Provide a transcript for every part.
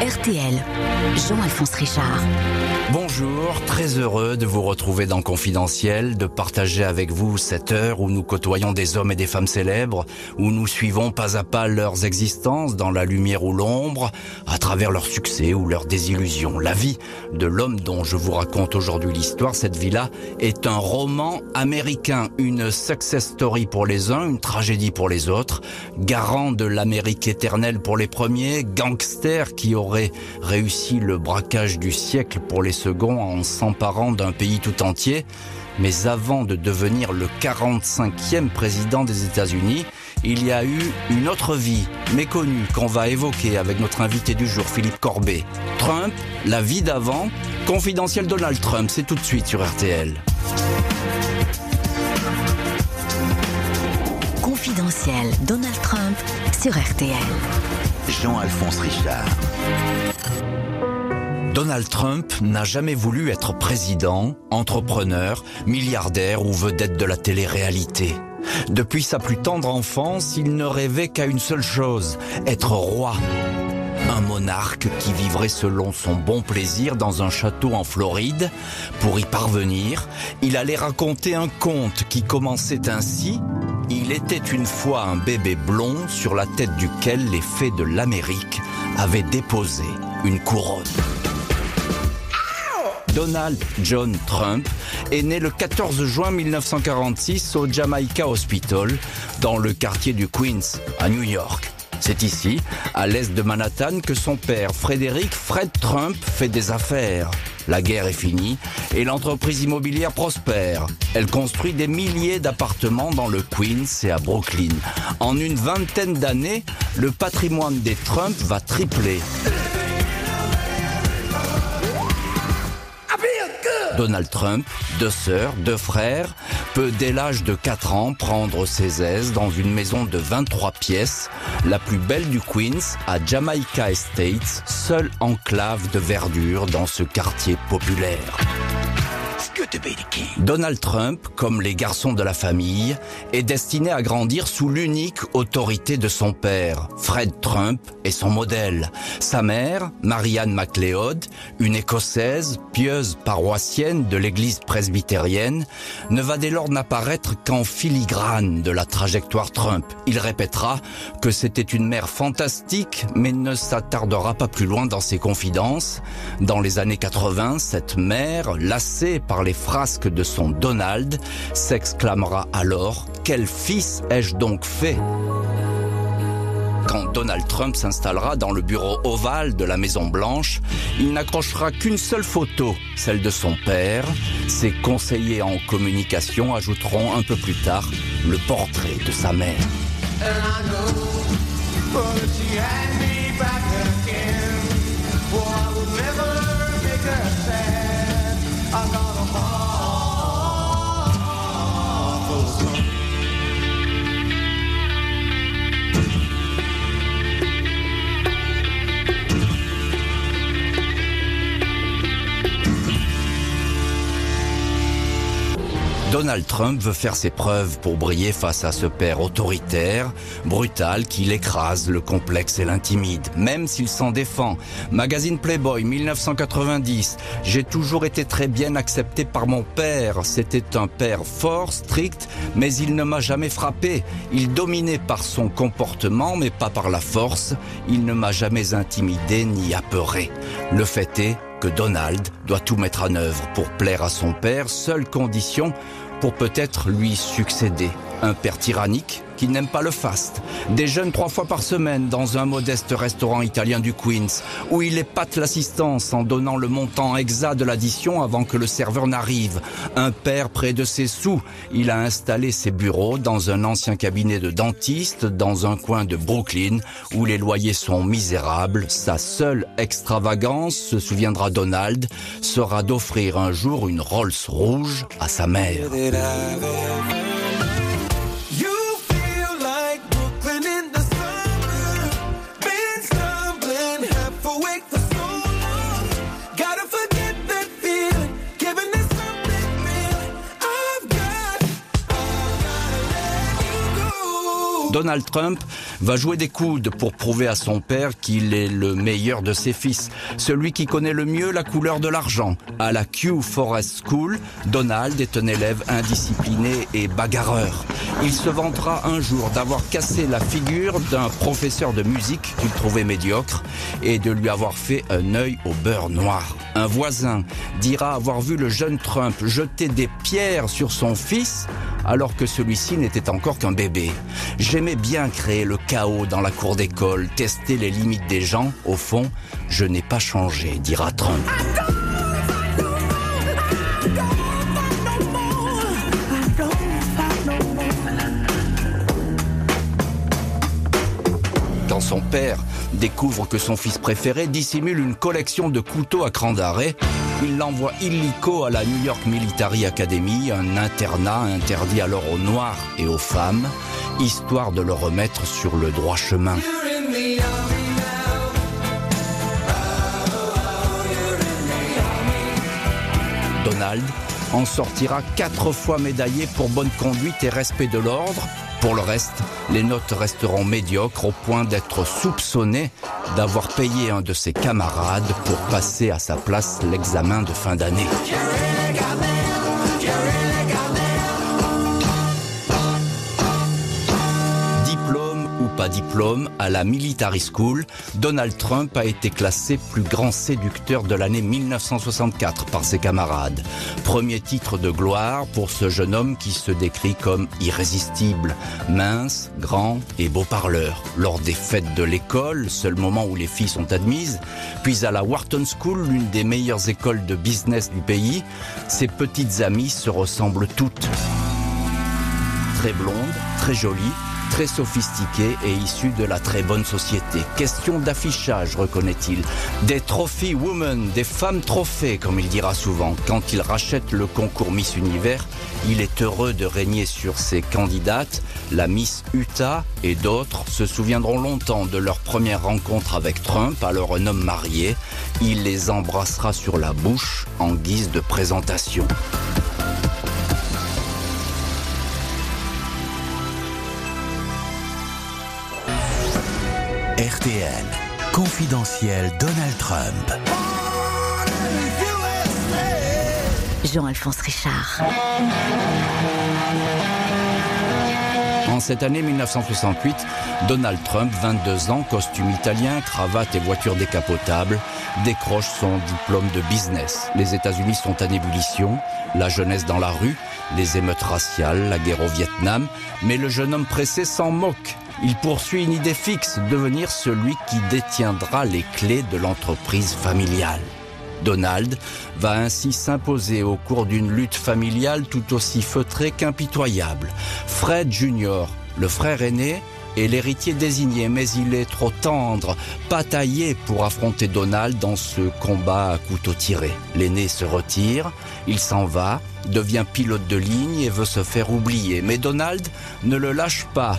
RTL, Jean-Alphonse Richard. Bonjour, très heureux de vous retrouver dans Confidentiel, de partager avec vous cette heure où nous côtoyons des hommes et des femmes célèbres, où nous suivons pas à pas leurs existences dans la lumière ou l'ombre, à travers leurs succès ou leurs désillusions. La vie de l'homme dont je vous raconte aujourd'hui l'histoire, cette vie-là, est un roman américain, une success story pour les uns, une tragédie pour les autres, garant de l'Amérique éternelle pour les premiers, gangster qui aurait réussi le braquage du siècle pour les second en s'emparant d'un pays tout entier. Mais avant de devenir le 45e président des États-Unis, il y a eu une autre vie méconnue qu'on va évoquer avec notre invité du jour, Philippe Corbet. Trump, la vie d'avant, confidentiel Donald Trump, c'est tout de suite sur RTL. Confidentiel Donald Trump sur RTL. Jean-Alphonse Richard. Donald Trump n'a jamais voulu être président, entrepreneur, milliardaire ou vedette de la télé-réalité. Depuis sa plus tendre enfance, il ne rêvait qu'à une seule chose, être roi. Un monarque qui vivrait selon son bon plaisir dans un château en Floride. Pour y parvenir, il allait raconter un conte qui commençait ainsi. Il était une fois un bébé blond sur la tête duquel les fées de l'Amérique avaient déposé une couronne. Donald John Trump est né le 14 juin 1946 au Jamaica Hospital, dans le quartier du Queens, à New York. C'est ici, à l'est de Manhattan, que son père, Frédéric Fred Trump, fait des affaires. La guerre est finie et l'entreprise immobilière prospère. Elle construit des milliers d'appartements dans le Queens et à Brooklyn. En une vingtaine d'années, le patrimoine des Trump va tripler. Donald Trump, deux sœurs, deux frères, peut dès l'âge de 4 ans prendre ses aises dans une maison de 23 pièces, la plus belle du Queens, à Jamaica Estates, seule enclave de verdure dans ce quartier populaire. Donald Trump, comme les garçons de la famille, est destiné à grandir sous l'unique autorité de son père. Fred Trump est son modèle. Sa mère, Marianne MacLeod, une écossaise, pieuse paroissienne de l'église presbytérienne, ne va dès lors n'apparaître qu'en filigrane de la trajectoire Trump. Il répétera que c'était une mère fantastique, mais ne s'attardera pas plus loin dans ses confidences. Dans les années 80, cette mère, lassée par les frasques de son Donald, s'exclamera alors Quel fils ai-je donc fait? Quand Donald Trump s'installera dans le bureau ovale de la Maison Blanche, il n'accrochera qu'une seule photo, celle de son père. Ses conseillers en communication ajouteront un peu plus tard le portrait de sa mère. Donald Trump veut faire ses preuves pour briller face à ce père autoritaire, brutal, qui l'écrase, le complexe et l'intimide, même s'il s'en défend. Magazine Playboy 1990. J'ai toujours été très bien accepté par mon père. C'était un père fort, strict, mais il ne m'a jamais frappé. Il dominait par son comportement, mais pas par la force. Il ne m'a jamais intimidé ni apeuré. Le fait est que Donald doit tout mettre en œuvre pour plaire à son père, seule condition pour peut-être lui succéder. Un père tyrannique qui n'aime pas le fast. Déjeune trois fois par semaine dans un modeste restaurant italien du Queens, où il épate l'assistance en donnant le montant exact de l'addition avant que le serveur n'arrive. Un père près de ses sous. Il a installé ses bureaux dans un ancien cabinet de dentiste dans un coin de Brooklyn où les loyers sont misérables. Sa seule extravagance, se souviendra Donald, sera d'offrir un jour une Rolls rouge à sa mère. Donald Trump va jouer des coudes pour prouver à son père qu'il est le meilleur de ses fils, celui qui connaît le mieux la couleur de l'argent. À la Kew Forest School, Donald est un élève indiscipliné et bagarreur. Il se vantera un jour d'avoir cassé la figure d'un professeur de musique qu'il trouvait médiocre et de lui avoir fait un œil au beurre noir. Un voisin dira avoir vu le jeune Trump jeter des pierres sur son fils alors que celui-ci n'était encore qu'un bébé. J'aimais bien créer le chaos dans la cour d'école, tester les limites des gens. Au fond, je n'ai pas changé, dira Trump. Quand son père découvre que son fils préféré dissimule une collection de couteaux à cran d'arrêt, il l'envoie illico à la New York Military Academy, un internat interdit alors aux Noirs et aux femmes, histoire de le remettre sur le droit chemin. Donald en sortira quatre fois médaillé pour bonne conduite et respect de l'ordre. Pour le reste, les notes resteront médiocres au point d'être soupçonné d'avoir payé un de ses camarades pour passer à sa place l'examen de fin d'année. Diplôme, à la Military School, Donald Trump a été classé plus grand séducteur de l'année 1964 par ses camarades. Premier titre de gloire pour ce jeune homme qui se décrit comme irrésistible, mince, grand et beau parleur. Lors des fêtes de l'école, seul moment où les filles sont admises, puis à la Wharton School, l'une des meilleures écoles de business du pays, ses petites amies se ressemblent toutes. Très blondes, très jolies, très sophistiqué et issu de la très bonne société. Question d'affichage, reconnaît-il. Des trophy women, des femmes trophées, comme il dira souvent. Quand il rachète le concours Miss Univers, il est heureux de régner sur ses candidates. La Miss Utah et d'autres se souviendront longtemps de leur première rencontre avec Trump, alors un homme marié. Il les embrassera sur la bouche en guise de présentation. RTL. Confidentiel Donald Trump. Jean-Alphonse Richard. En cette année 1968, Donald Trump, 22 ans, costume italien, cravate et voiture décapotable, décroche son diplôme de business. Les États-Unis sont en ébullition, la jeunesse dans la rue, les émeutes raciales, la guerre au Vietnam, mais le jeune homme pressé s'en moque. Il poursuit une idée fixe, devenir celui qui détiendra les clés de l'entreprise familiale. Donald va ainsi s'imposer au cours d'une lutte familiale tout aussi feutrée qu'impitoyable. Fred Jr., le frère aîné, l'héritier désigné, mais il est trop tendre, pas taillé pour affronter Donald dans ce combat à couteau tiré. L'aîné se retire, il s'en va, devient pilote de ligne et veut se faire oublier. Mais Donald ne le lâche pas.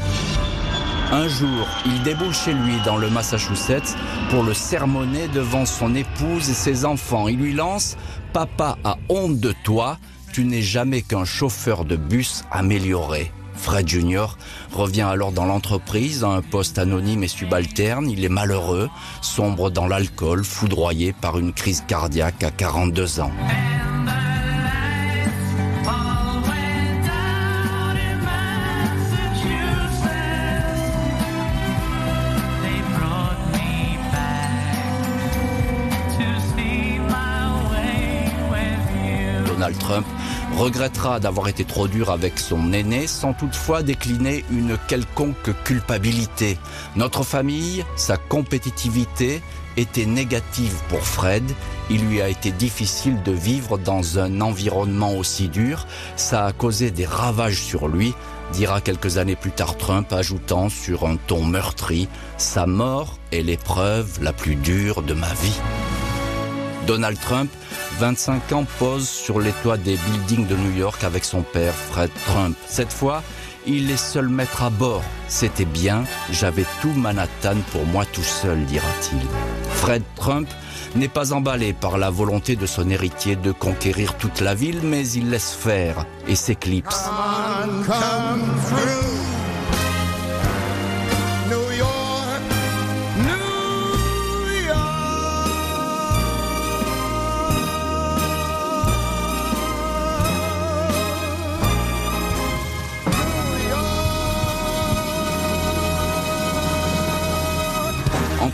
Un jour, il déboule chez lui dans le Massachusetts pour le sermonner devant son épouse et ses enfants. Il lui lance ⁇ Papa a honte de toi, tu n'es jamais qu'un chauffeur de bus amélioré. Fred Jr. revient alors dans l'entreprise un poste anonyme et subalterne. Il est malheureux, sombre dans l'alcool, foudroyé par une crise cardiaque à 42 ans. Regrettera d'avoir été trop dur avec son aîné sans toutefois décliner une quelconque culpabilité. Notre famille, sa compétitivité était négative pour Fred. Il lui a été difficile de vivre dans un environnement aussi dur. Ça a causé des ravages sur lui, dira quelques années plus tard Trump, ajoutant sur un ton meurtri, Sa mort est l'épreuve la plus dure de ma vie. Donald Trump 25 ans, pose sur les toits des buildings de New York avec son père, Fred Trump. Cette fois, il est seul maître à bord. C'était bien, j'avais tout Manhattan pour moi tout seul, dira-t-il. Fred Trump n'est pas emballé par la volonté de son héritier de conquérir toute la ville, mais il laisse faire et s'éclipse.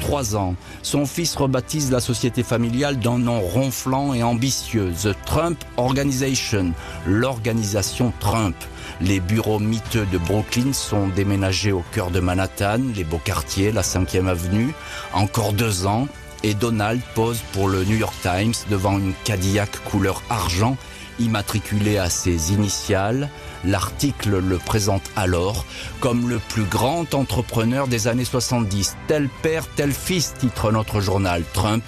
Trois ans, son fils rebaptise la société familiale d'un nom ronflant et ambitieux, The Trump Organization, l'organisation Trump. Les bureaux miteux de Brooklyn sont déménagés au cœur de Manhattan, les beaux quartiers, la 5e avenue. Encore deux ans, et Donald pose pour le New York Times devant une Cadillac couleur argent immatriculée à ses initiales. L'article le présente alors comme le plus grand entrepreneur des années 70. Tel père, tel fils, titre notre journal. Trump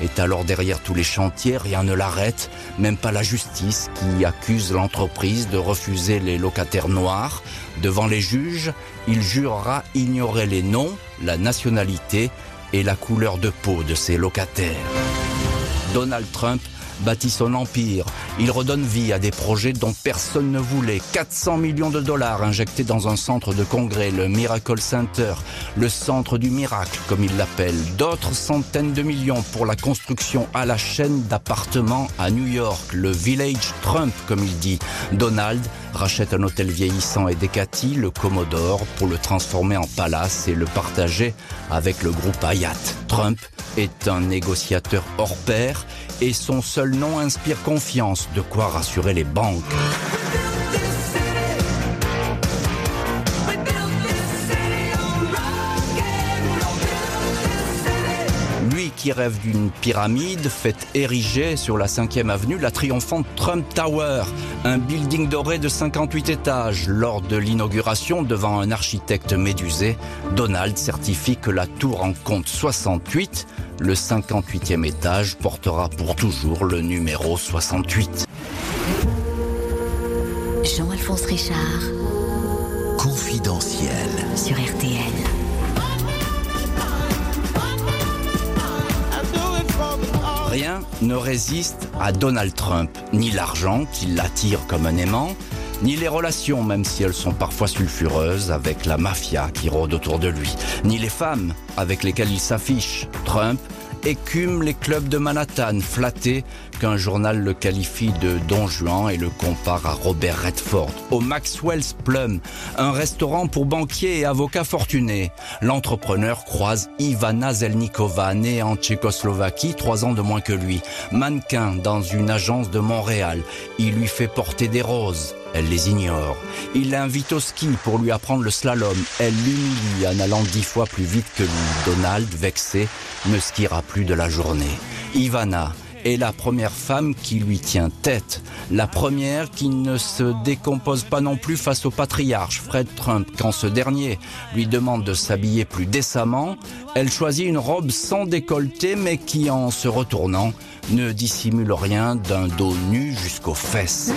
est alors derrière tous les chantiers, rien ne l'arrête, même pas la justice qui accuse l'entreprise de refuser les locataires noirs. Devant les juges, il jurera ignorer les noms, la nationalité et la couleur de peau de ses locataires. Donald Trump bâtit son empire. Il redonne vie à des projets dont personne ne voulait. 400 millions de dollars injectés dans un centre de congrès, le Miracle Center, le centre du miracle comme il l'appelle. D'autres centaines de millions pour la construction à la chaîne d'appartements à New York, le Village Trump comme il dit. Donald rachète un hôtel vieillissant et Decati, le Commodore, pour le transformer en palace et le partager avec le groupe Hayat. Trump est un négociateur hors pair et son seul nom inspire confiance, de quoi rassurer les banques. Qui rêve d'une pyramide faite ériger sur la 5e avenue, la triomphante Trump Tower, un building doré de 58 étages. Lors de l'inauguration, devant un architecte médusé, Donald certifie que la tour en compte 68. Le 58e étage portera pour toujours le numéro 68. Jean-Alphonse Richard. Confidentiel. Sur RTL. Rien ne résiste à Donald Trump, ni l'argent qui l'attire comme un aimant, ni les relations, même si elles sont parfois sulfureuses, avec la mafia qui rôde autour de lui, ni les femmes avec lesquelles il s'affiche. Trump écume les clubs de Manhattan, flatté qu'un journal le qualifie de Don Juan et le compare à Robert Redford. Au Maxwell's Plum, un restaurant pour banquiers et avocats fortunés. L'entrepreneur croise Ivana Zelnikova, née en Tchécoslovaquie, trois ans de moins que lui. Mannequin dans une agence de Montréal. Il lui fait porter des roses. Elle les ignore. Il l'invite au ski pour lui apprendre le slalom. Elle l'humilie en allant dix fois plus vite que lui. Donald, vexé, ne skiera plus de la journée. Ivana est la première femme qui lui tient tête. La première qui ne se décompose pas non plus face au patriarche Fred Trump. Quand ce dernier lui demande de s'habiller plus décemment, elle choisit une robe sans décolleté mais qui, en se retournant, ne dissimule rien d'un dos nu jusqu'aux fesses.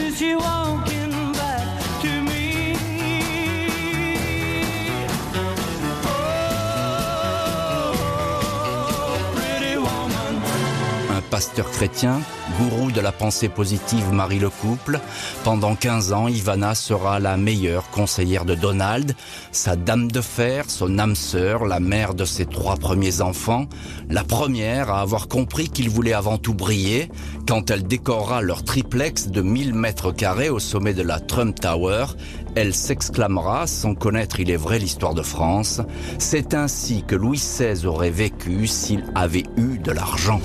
Pasteur chrétien, gourou de la pensée positive Marie le couple. Pendant 15 ans, Ivana sera la meilleure conseillère de Donald, sa dame de fer, son âme sœur, la mère de ses trois premiers enfants, la première à avoir compris qu'il voulait avant tout briller quand elle décorera leur triplex de 1000 mètres carrés au sommet de la Trump Tower. Elle s'exclamera, sans connaître il est vrai l'histoire de France, c'est ainsi que Louis XVI aurait vécu s'il avait eu de l'argent.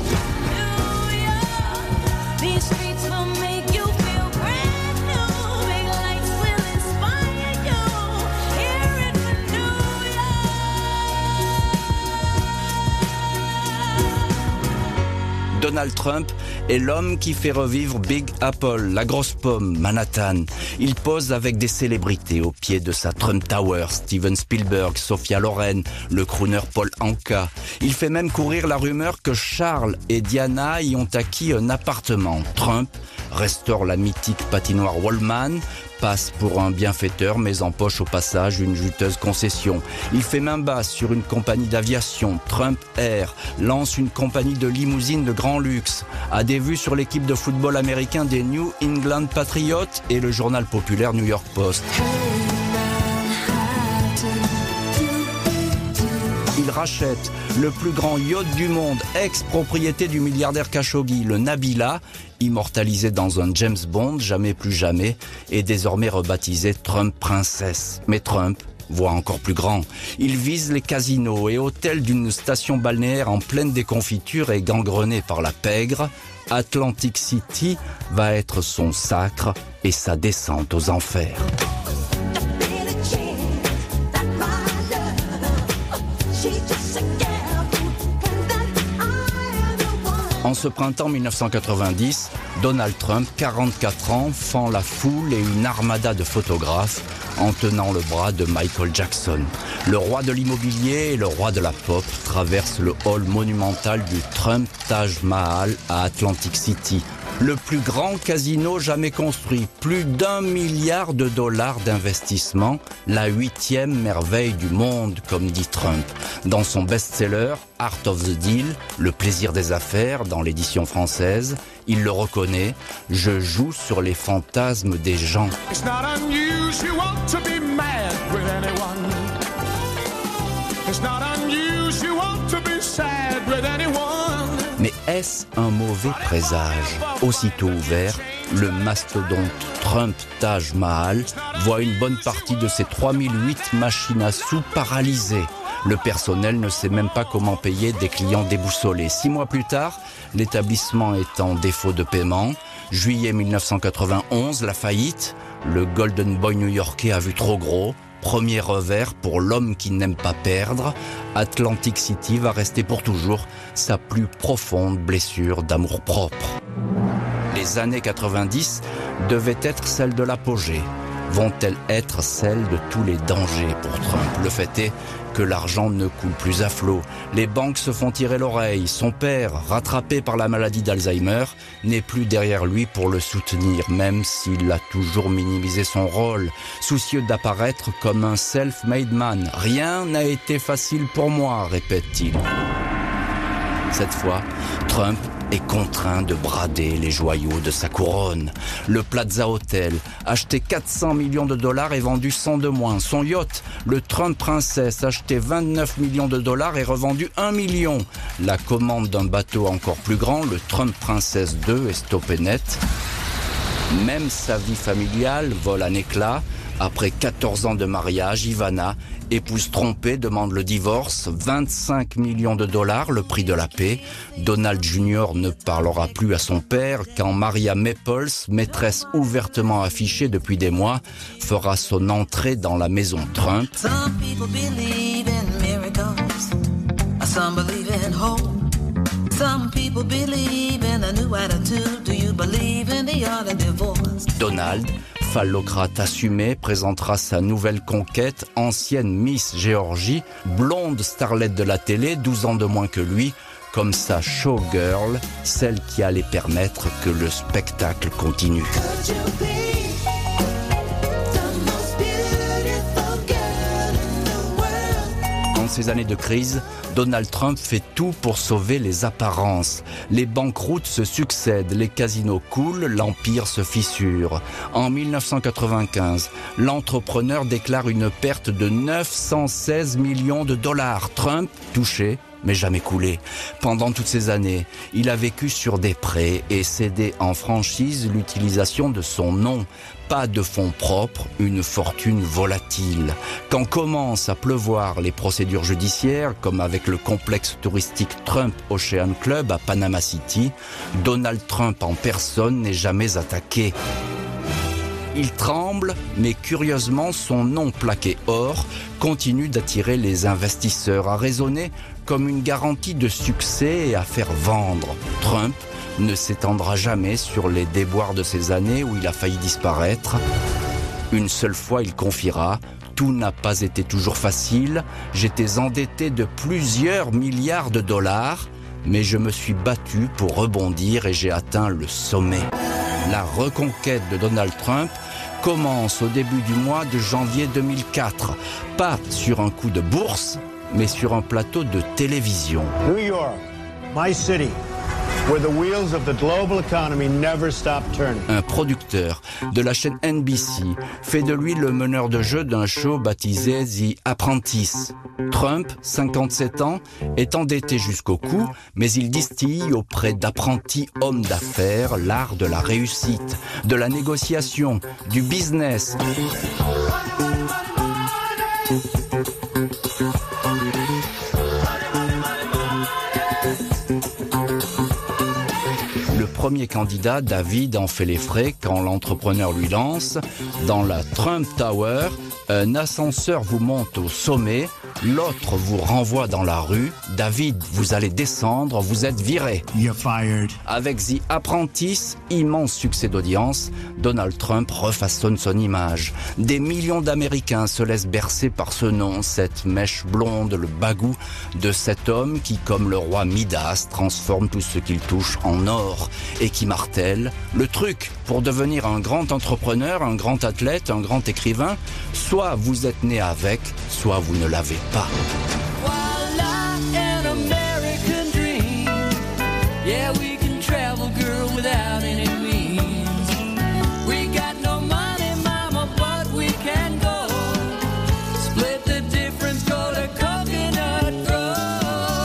Donald Trump est l'homme qui fait revivre Big Apple, la grosse pomme, Manhattan. Il pose avec des célébrités au pied de sa Trump Tower, Steven Spielberg, Sophia Loren, le crooner Paul Anka. Il fait même courir la rumeur que Charles et Diana y ont acquis un appartement. Trump restaure la mythique patinoire Wallman, passe pour un bienfaiteur mais empoche au passage une juteuse concession. Il fait main basse sur une compagnie d'aviation, Trump Air, lance une compagnie de limousines de grand luxe, a des vues sur l'équipe de football américain des New England Patriots et le journal populaire New York Post. Il rachète le plus grand yacht du monde, ex-propriété du milliardaire Khashoggi, le Nabila, immortalisé dans un James Bond, jamais plus jamais, et désormais rebaptisé Trump Princesse. Mais Trump voit encore plus grand. Il vise les casinos et hôtels d'une station balnéaire en pleine déconfiture et gangrenée par la pègre. Atlantic City va être son sacre et sa descente aux enfers. En ce printemps 1990, Donald Trump, 44 ans, fend la foule et une armada de photographes en tenant le bras de Michael Jackson. Le roi de l'immobilier et le roi de la pop traversent le hall monumental du Trump Taj Mahal à Atlantic City, le plus grand casino jamais construit, plus d'un milliard de dollars d'investissement, la huitième merveille du monde, comme dit Trump. Dans son best-seller Art of the Deal, Le plaisir des affaires, dans l'édition française, il le reconnaît, je joue sur les fantasmes des gens. Mais est-ce un mauvais présage? Aussitôt ouvert, le mastodonte Trump Taj Mahal voit une bonne partie de ses 3008 machines à sous paralysées. Le personnel ne sait même pas comment payer des clients déboussolés. Six mois plus tard, l'établissement est en défaut de paiement. Juillet 1991, la faillite. Le Golden Boy new-yorkais a vu trop gros. Premier revers pour l'homme qui n'aime pas perdre, Atlantic City va rester pour toujours sa plus profonde blessure d'amour-propre. Les années 90 devaient être celles de l'apogée. Vont-elles être celles de tous les dangers pour Trump? Le fait est que l'argent ne coule plus à flot. Les banques se font tirer l'oreille. Son père, rattrapé par la maladie d'Alzheimer, n'est plus derrière lui pour le soutenir, même s'il a toujours minimisé son rôle, soucieux d'apparaître comme un self-made man. Rien n'a été facile pour moi, répète-t-il. Cette fois, Trump est contraint de brader les joyaux de sa couronne. Le Plaza Hotel, acheté 400 millions de dollars et vendu 100 de moins. Son yacht, le Trump Princess, acheté 29 millions de dollars et revendu 1 million. La commande d'un bateau encore plus grand, le Trump Princess 2, est stoppée net. Même sa vie familiale vole un éclat. Après 14 ans de mariage, Ivana Épouse trompée demande le divorce, 25 millions de dollars, le prix de la paix. Donald Jr. ne parlera plus à son père quand Maria Maples, maîtresse ouvertement affichée depuis des mois, fera son entrée dans la maison Trump. Donald phallocrate assumé, présentera sa nouvelle conquête, ancienne Miss Géorgie, blonde starlette de la télé, 12 ans de moins que lui, comme sa showgirl, celle qui allait permettre que le spectacle continue. Ces années de crise, Donald Trump fait tout pour sauver les apparences. Les banqueroutes se succèdent, les casinos coulent, l'empire se fissure. En 1995, l'entrepreneur déclare une perte de 916 millions de dollars. Trump, touché, mais jamais coulé. Pendant toutes ces années, il a vécu sur des prêts et cédé en franchise l'utilisation de son nom. Pas de fonds propres, une fortune volatile. Quand commencent à pleuvoir les procédures judiciaires, comme avec le complexe touristique Trump Ocean Club à Panama City, Donald Trump en personne n'est jamais attaqué. Il tremble, mais curieusement, son nom plaqué or continue d'attirer les investisseurs à raisonner comme une garantie de succès et à faire vendre. Trump ne s'étendra jamais sur les déboires de ces années où il a failli disparaître. Une seule fois, il confiera tout n'a pas été toujours facile. J'étais endetté de plusieurs milliards de dollars, mais je me suis battu pour rebondir et j'ai atteint le sommet. La reconquête de Donald Trump commence au début du mois de janvier 2004, pas sur un coup de bourse, mais sur un plateau de télévision. New York, my city. Un producteur de la chaîne NBC fait de lui le meneur de jeu d'un show baptisé The Apprentice. Trump, 57 ans, est endetté jusqu'au cou, mais il distille auprès d'apprentis hommes d'affaires l'art de la réussite, de la négociation, du business. Premier candidat, David, en fait les frais quand l'entrepreneur lui lance dans la Trump Tower, un ascenseur vous monte au sommet, l'autre vous renvoie dans la rue. David, vous allez descendre, vous êtes viré. You're fired. Avec The Apprentice, immense succès d'audience, Donald Trump refaçonne son image. Des millions d'Américains se laissent bercer par ce nom, cette mèche blonde, le bagou de cet homme qui, comme le roi Midas, transforme tout ce qu'il touche en or et qui martèle le truc pour devenir un grand entrepreneur, un grand athlète, un grand écrivain. Soit vous êtes né avec, soit vous ne l'avez pas.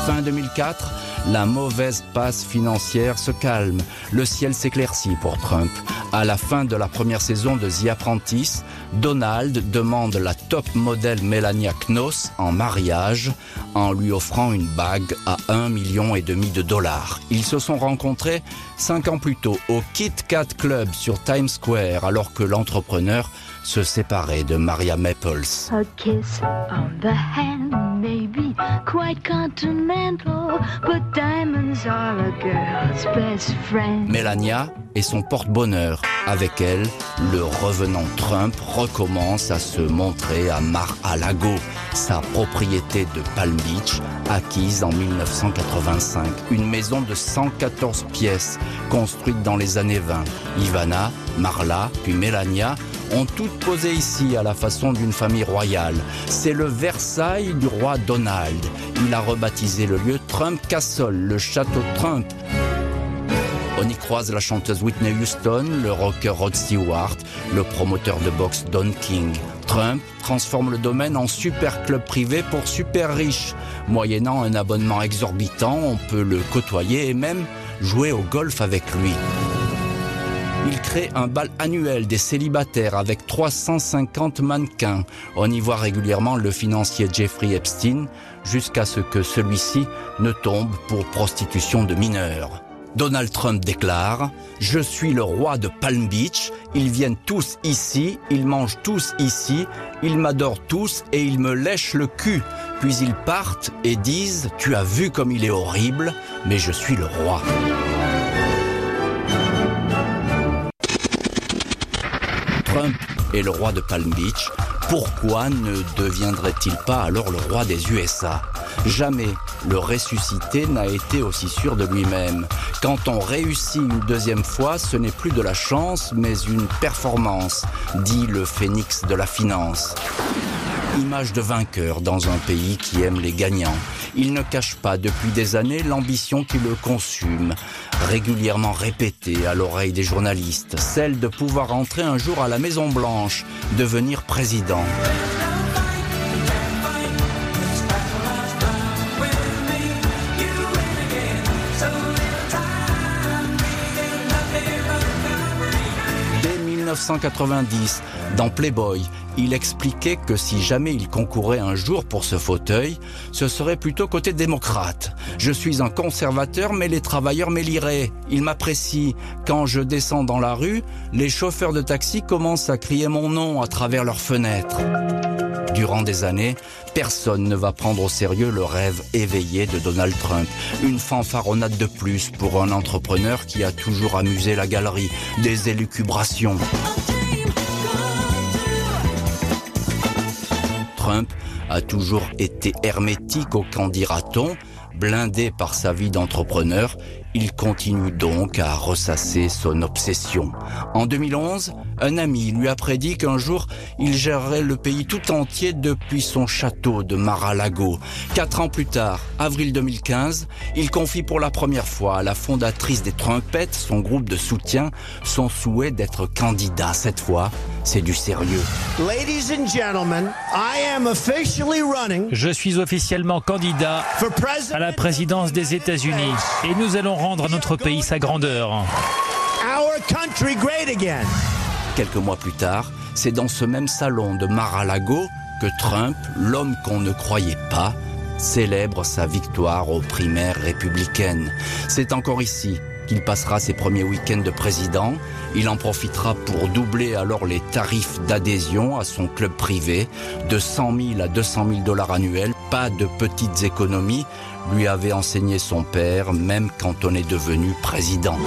Fin 2004, la mauvaise passe financière se calme. Le ciel s'éclaircit pour Trump. À la fin de la première saison de The Apprentice, Donald demande la top modèle Melania Knoss en mariage en lui offrant une bague à un million et demi de dollars. Ils se sont rencontrés cinq ans plus tôt au Kit Kat Club sur Times Square alors que l'entrepreneur se séparait de Maria Maples. A kiss on the hand may be quite continental, but diamonds are a girl's best friend. Melania est son porte-bonheur. Avec elle, le revenant Trump recommence à se montrer à Mar-a-Lago, sa propriété de Palm Beach, acquise en 1985. Une maison de 114 pièces, construite dans les années 20. Ivana, Marla, puis Melania ont toutes posé ici à la façon d'une famille royale. C'est le Versailles du roi Donald. Il a rebaptisé le lieu Trump Castle, le château Trump. On y croise la chanteuse Whitney Houston, le rocker Rod Stewart, le promoteur de boxe Don King. Trump transforme le domaine en super club privé pour super riches. Moyennant un abonnement exorbitant, on peut le côtoyer et même jouer au golf avec lui. Il crée un bal annuel des célibataires avec 350 mannequins. On y voit régulièrement le financier Jeffrey Epstein jusqu'à ce que celui-ci ne tombe pour prostitution de mineurs. Donald Trump déclare ⁇ Je suis le roi de Palm Beach, ils viennent tous ici, ils mangent tous ici, ils m'adorent tous et ils me lèchent le cul. Puis ils partent et disent ⁇ Tu as vu comme il est horrible, mais je suis le roi ⁇ Trump est le roi de Palm Beach, pourquoi ne deviendrait-il pas alors le roi des USA Jamais le ressuscité n'a été aussi sûr de lui-même. Quand on réussit une deuxième fois, ce n'est plus de la chance, mais une performance, dit le phénix de la finance. Image de vainqueur dans un pays qui aime les gagnants. Il ne cache pas depuis des années l'ambition qui le consume, régulièrement répétée à l'oreille des journalistes, celle de pouvoir entrer un jour à la Maison Blanche, devenir président. Dès 1990, dans Playboy, il expliquait que si jamais il concourait un jour pour ce fauteuil, ce serait plutôt côté démocrate. Je suis un conservateur, mais les travailleurs m'éliraient. Ils m'apprécient. Quand je descends dans la rue, les chauffeurs de taxi commencent à crier mon nom à travers leurs fenêtres. Durant des années, personne ne va prendre au sérieux le rêve éveillé de Donald Trump. Une fanfaronnade de plus pour un entrepreneur qui a toujours amusé la galerie. Des élucubrations. Trump a toujours été hermétique au candidaton, blindé par sa vie d'entrepreneur, il continue donc à ressasser son obsession. En 2011, un ami lui a prédit qu'un jour, il gérerait le pays tout entier depuis son château de Mar-a-Lago. Quatre ans plus tard, avril 2015, il confie pour la première fois à la fondatrice des Trumpettes, son groupe de soutien, son souhait d'être candidat. Cette fois, c'est du sérieux. Ladies and gentlemen, I am officially running Je suis officiellement candidat for president à la présidence des États-Unis et nous allons rendre à notre pays sa grandeur. Quelques mois plus tard, c'est dans ce même salon de Mar-a-Lago que Trump, l'homme qu'on ne croyait pas, célèbre sa victoire aux primaires républicaines. C'est encore ici qu'il passera ses premiers week-ends de président. Il en profitera pour doubler alors les tarifs d'adhésion à son club privé de 100 000 à 200 000 dollars annuels. Pas de petites économies, lui avait enseigné son père, même quand on est devenu président.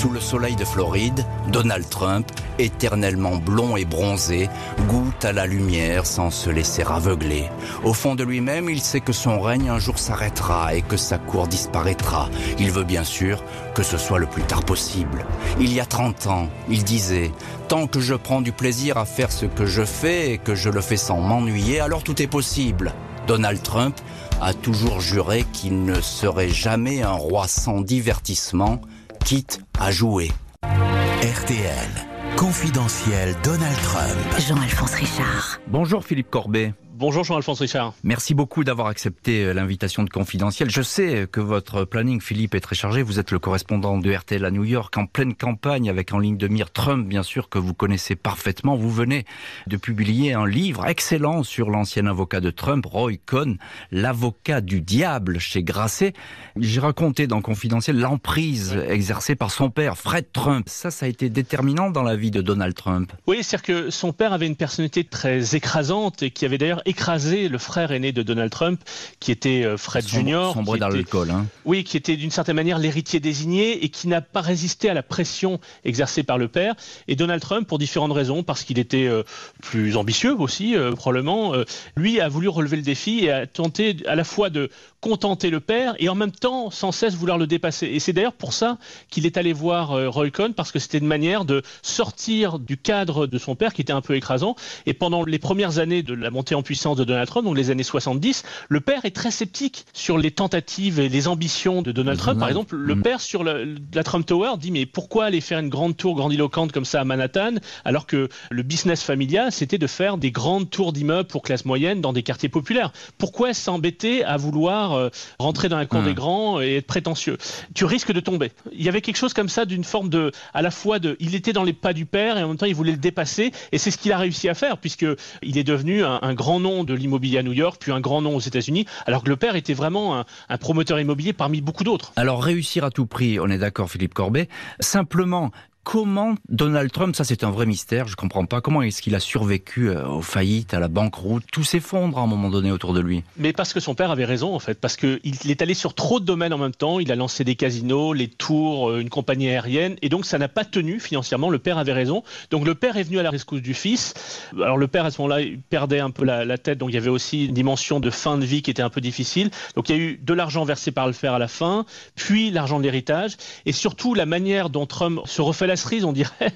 Sous le soleil de Floride, Donald Trump, éternellement blond et bronzé, goûte à la lumière sans se laisser aveugler. Au fond de lui-même, il sait que son règne un jour s'arrêtera et que sa cour disparaîtra. Il veut bien sûr que ce soit le plus tard possible. Il y a 30 ans, il disait Tant que je prends du plaisir à faire ce que je fais et que je le fais sans m'ennuyer, alors tout est possible. Donald Trump a toujours juré qu'il ne serait jamais un roi sans divertissement, quitte à jouer. RTL. Confidentiel Donald Trump. Jean-Alphonse Richard. Bonjour Philippe Corbet. Bonjour Jean-Alphonse Richard. Merci beaucoup d'avoir accepté euh, l'invitation de Confidentiel. Je sais que votre planning, Philippe, est très chargé. Vous êtes le correspondant de RTL à New York en pleine campagne avec en ligne de mire Trump, bien sûr, que vous connaissez parfaitement. Vous venez de publier un livre excellent sur l'ancien avocat de Trump, Roy Cohn, l'avocat du diable chez Grasset. J'ai raconté dans Confidentiel l'emprise exercée par son père, Fred Trump. Ça, ça a été déterminant dans la vie de Donald Trump. Oui, c'est-à-dire que son père avait une personnalité très écrasante et qui avait d'ailleurs écrasé le frère aîné de Donald Trump, qui était euh, Fred Sombre- Jr. Sombre dans l'alcool, hein. Oui, qui était d'une certaine manière l'héritier désigné et qui n'a pas résisté à la pression exercée par le père. Et Donald Trump, pour différentes raisons, parce qu'il était euh, plus ambitieux aussi, euh, probablement, lui a voulu relever le défi et a tenté à la fois de contenter le père et en même temps sans cesse vouloir le dépasser. Et c'est d'ailleurs pour ça qu'il est allé voir euh, Roy Cohn, parce que c'était une manière de sortir du cadre de son père qui était un peu écrasant. Et pendant les premières années de la montée en puissance de Donald Trump, donc les années 70, le père est très sceptique sur les tentatives et les ambitions de Donald Trump. Par exemple, le Mm. père sur le- la Trump Tower dit mais pourquoi aller faire une grande tour grandiloquente comme ça à Manhattan alors que le business familial c'était de faire des grandes tours d'immeubles pour classe moyenne dans des quartiers populaires? Pourquoi s'embêter à vouloir euh, rentrer dans la cour des grands et être prétentieux Tu risques de tomber. Il y avait quelque chose comme ça d'une forme de à la fois de il était dans les pas du père et en même temps il voulait le dépasser et c'est ce qu'il a réussi à faire puisque il est devenu un, un grand nom de l'immobilier à New York puis un grand nom aux États-Unis alors que le père était vraiment un, un promoteur immobilier parmi beaucoup d'autres. Alors réussir à tout prix, on est d'accord Philippe Corbet. Simplement, comment Donald Trump, ça c'est un vrai mystère, je comprends pas, comment est-ce qu'il a survécu euh, aux faillites, à la banqueroute, tout s'effondre à un moment donné autour de lui. Mais parce que son père avait raison en fait, parce qu'il est allé sur trop de domaines en même temps, il a lancé des casinos, les tours, euh, une compagnie aérienne, et donc ça n'a pas tenu financièrement, le père avait raison. Donc le père est venu à la rescousse du fils. Alors le père à ce moment-là perdait un peu la, la tête, donc il y avait aussi une dimension de fin de vie qui était un peu difficile. Donc il y a eu de l'argent versé par le père à la fin, puis l'argent de l'héritage, et surtout la manière dont Trump se refait la cerise, on dirait,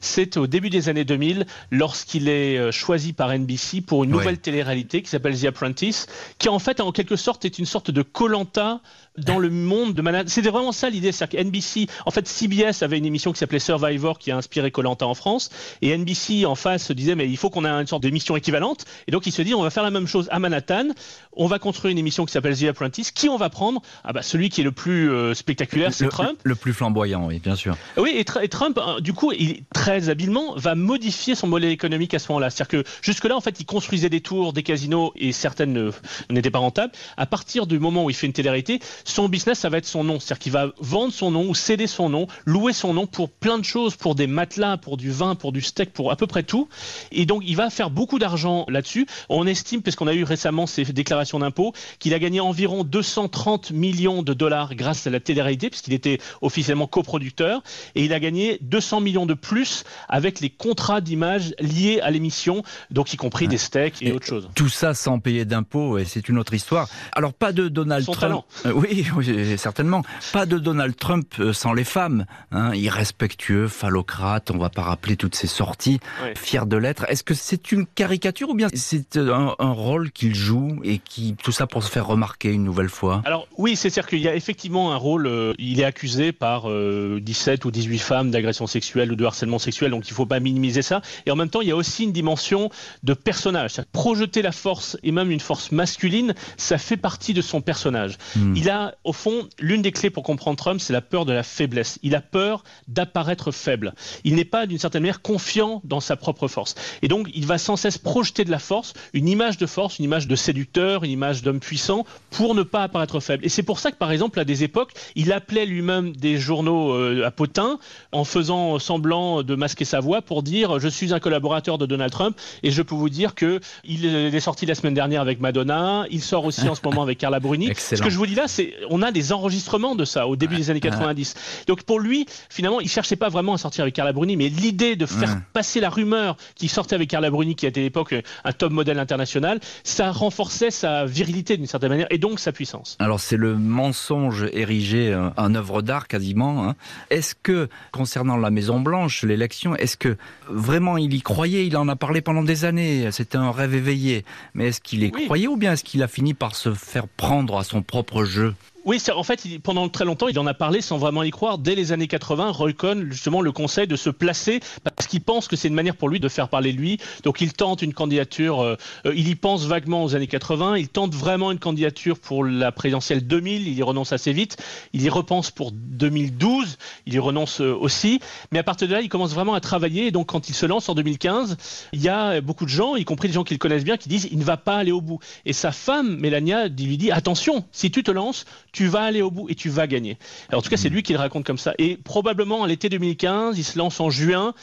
c'est au début des années 2000, lorsqu'il est euh, choisi par NBC pour une Ouais. nouvelle télé-réalité qui s'appelle The Apprentice, qui en fait, en quelque sorte, est une sorte de Colanta dans le monde de Manhattan. C'était vraiment ça l'idée, c'est-à-dire que NBC, en fait, CBS avait une émission qui s'appelait Survivor qui a inspiré Colanta en France, et NBC en face se disait mais il faut qu'on ait une sorte d'émission équivalente, et donc il se dit on va faire la même chose à Manhattan, on va construire une émission qui s'appelle The Apprentice, qui on va prendre? Ah bah celui qui est le plus euh, spectaculaire, c'est Trump. le plus flamboyant, oui, bien sûr. Oui, et Trump, euh, du coup, il, très habilement, va modifier son modèle économique à ce moment-là. C'est-à-dire que jusque-là, en fait, il construisait des tours, des casinos, et certaines ne- n'étaient pas rentables. À partir du moment où il fait une télé-réalité, son business, ça va être son nom. C'est-à-dire qu'il va vendre son nom ou céder son nom, louer son nom pour plein de choses, pour des matelas, pour du vin, pour du steak, pour à peu près tout. Et donc, il va faire beaucoup d'argent là-dessus. On estime, puisqu'on a eu récemment ces déclarations d'impôts, qu'il a gagné environ 230 millions de dollars grâce à la télé-réalité, puisqu'il était officiellement coproducteur. Et il a gagné 200 millions de plus avec les contrats d'image liés à l'émission, donc y compris des steaks et, Et autres choses. Tout ça sans payer d'impôts, et c'est une autre histoire. Alors pas de Donald Son Trump. talent. Euh, oui, oui, certainement. Pas de Donald Trump euh, sans les femmes. Hein, irrespectueux, phallocrate, on va pas rappeler toutes ses sorties, Ouais. fier de l'être. Est-ce que c'est une caricature ou bien c'est euh, un, un rôle qu'il joue et qui tout ça pour se faire remarquer une nouvelle fois? Alors oui, c'est-à-dire qu'il y a effectivement un rôle, euh, il est accusé par euh, 17 ou 18 femmes d'agression sexuelle ou de harcèlement sexuel, donc il ne faut pas minimiser ça. Et en même temps, il y a aussi une dimension de personnage. Projeter la force, et même une force masculine, ça fait partie de son personnage. Il a, au fond, l'une des clés pour comprendre Trump, c'est la peur de la faiblesse. Il a peur d'apparaître faible. Il n'est pas, d'une certaine manière, confiant dans sa propre force. Et donc, il va sans cesse projeter de la force, une image de force, une image de séducteur, une image d'homme puissant, pour ne pas apparaître faible. Et c'est pour ça que, par exemple, à des époques, il appelait lui-même des journaux euh, à potin, en faisant semblant de masquer sa voix pour dire je suis un collaborateur de Donald Trump et je peux vous dire que il est sorti la semaine dernière avec Madonna, il sort aussi en ce moment avec Carla Bruni. Excellent. Ce que je vous dis là, c'est on a des enregistrements de ça au début des années 90. Donc pour lui, finalement, il cherchait pas vraiment à sortir avec Carla Bruni, mais l'idée de faire passer la rumeur qu'il sortait avec Carla Bruni, qui était à l'époque un top modèle international, ça renforçait sa virilité d'une certaine manière et donc sa puissance. Alors c'est le mensonge érigé euh, en œuvre d'art quasiment. hein. Est-ce que concernant la Maison Blanche, l'élection, est-ce que vraiment il y croyait? Il en a parlé pendant des années. C'était un rêve éveillé. Mais est-ce qu'il y Oui. croyait ou bien est-ce qu'il a fini par se faire prendre à son propre jeu? Oui, en fait, pendant très longtemps, il en a parlé sans vraiment y croire. Dès les années 80, Roy Cohn, justement, le conseil de se placer parce qu'il pense que c'est une manière pour lui de faire parler lui. Donc, il tente une candidature. euh, euh, il y pense vaguement aux années 80. Il tente vraiment une candidature pour la présidentielle 2000. Il y renonce assez vite. Il y repense pour 2012. Il y renonce euh, aussi. Mais à partir de là, il commence vraiment à travailler. Et donc, quand il se lance en 2015, il y a beaucoup de gens, y compris des gens qu'il connaissent bien, qui disent il ne va pas aller au bout. Et sa femme, Mélania, lui dit attention, si tu te lances, tu vas aller au bout et tu vas gagner. Alors, en tout cas, c'est lui qui le raconte comme ça. Et probablement à l'été 2015, il se lance en juin.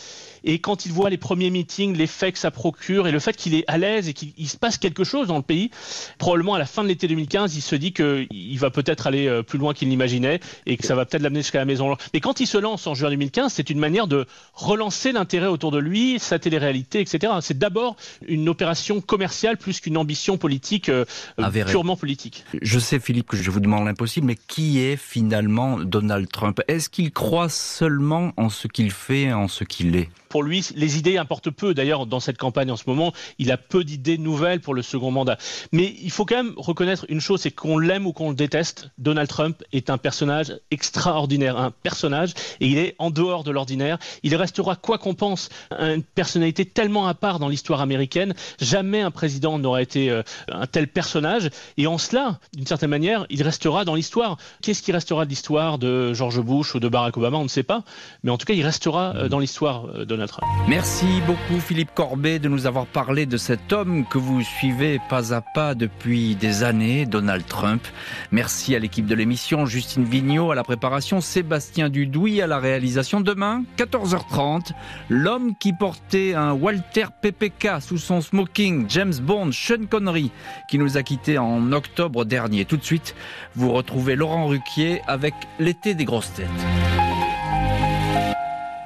Et quand il voit les premiers meetings, l'effet que ça procure et le fait qu'il est à l'aise et qu'il il se passe quelque chose dans le pays, probablement à la fin de l'été 2015, il se dit qu'il va peut-être aller euh, plus loin qu'il n'imaginait et que ça va peut-être l'amener jusqu'à la Maison Blanche. Mais quand il se lance en juin 2015, c'est une manière de relancer l'intérêt autour de lui, sa télé-réalité, etc. C'est d'abord une opération commerciale plus qu'une ambition politique euh, purement politique. Je sais Philippe que je vous demande l'impossible, mais qui est finalement Donald Trump? Est-ce qu'il croit seulement en ce qu'il fait, en ce qu'il est? Pour lui, les idées importent peu. D'ailleurs, dans cette campagne en ce moment, il a peu d'idées nouvelles pour le second mandat. Mais il faut quand même reconnaître une chose, c'est qu'on l'aime ou qu'on le déteste, Donald Trump est un personnage extraordinaire, un personnage, et il est en dehors de l'ordinaire. Il restera, quoi qu'on pense, une personnalité tellement à part dans l'histoire américaine. Jamais un président n'aura été euh, un tel personnage. Et en cela, d'une certaine manière, il restera dans l'histoire. Qu'est-ce qui restera de l'histoire de George Bush ou de Barack Obama? On ne sait pas. Mais en tout cas, il restera euh, dans l'histoire, euh, Merci beaucoup Philippe Corbet de nous avoir parlé de cet homme que vous suivez pas à pas depuis des années, Donald Trump. Merci à l'équipe de l'émission, Justine Vignot à la préparation, Sébastien Dudouis à la réalisation. Demain, 14h30, l'homme qui portait un Walter PPK sous son smoking, James Bond, Sean Connery, qui nous a quittés en octobre dernier. Tout de suite, vous retrouvez Laurent Ruquier avec l'été des grosses têtes.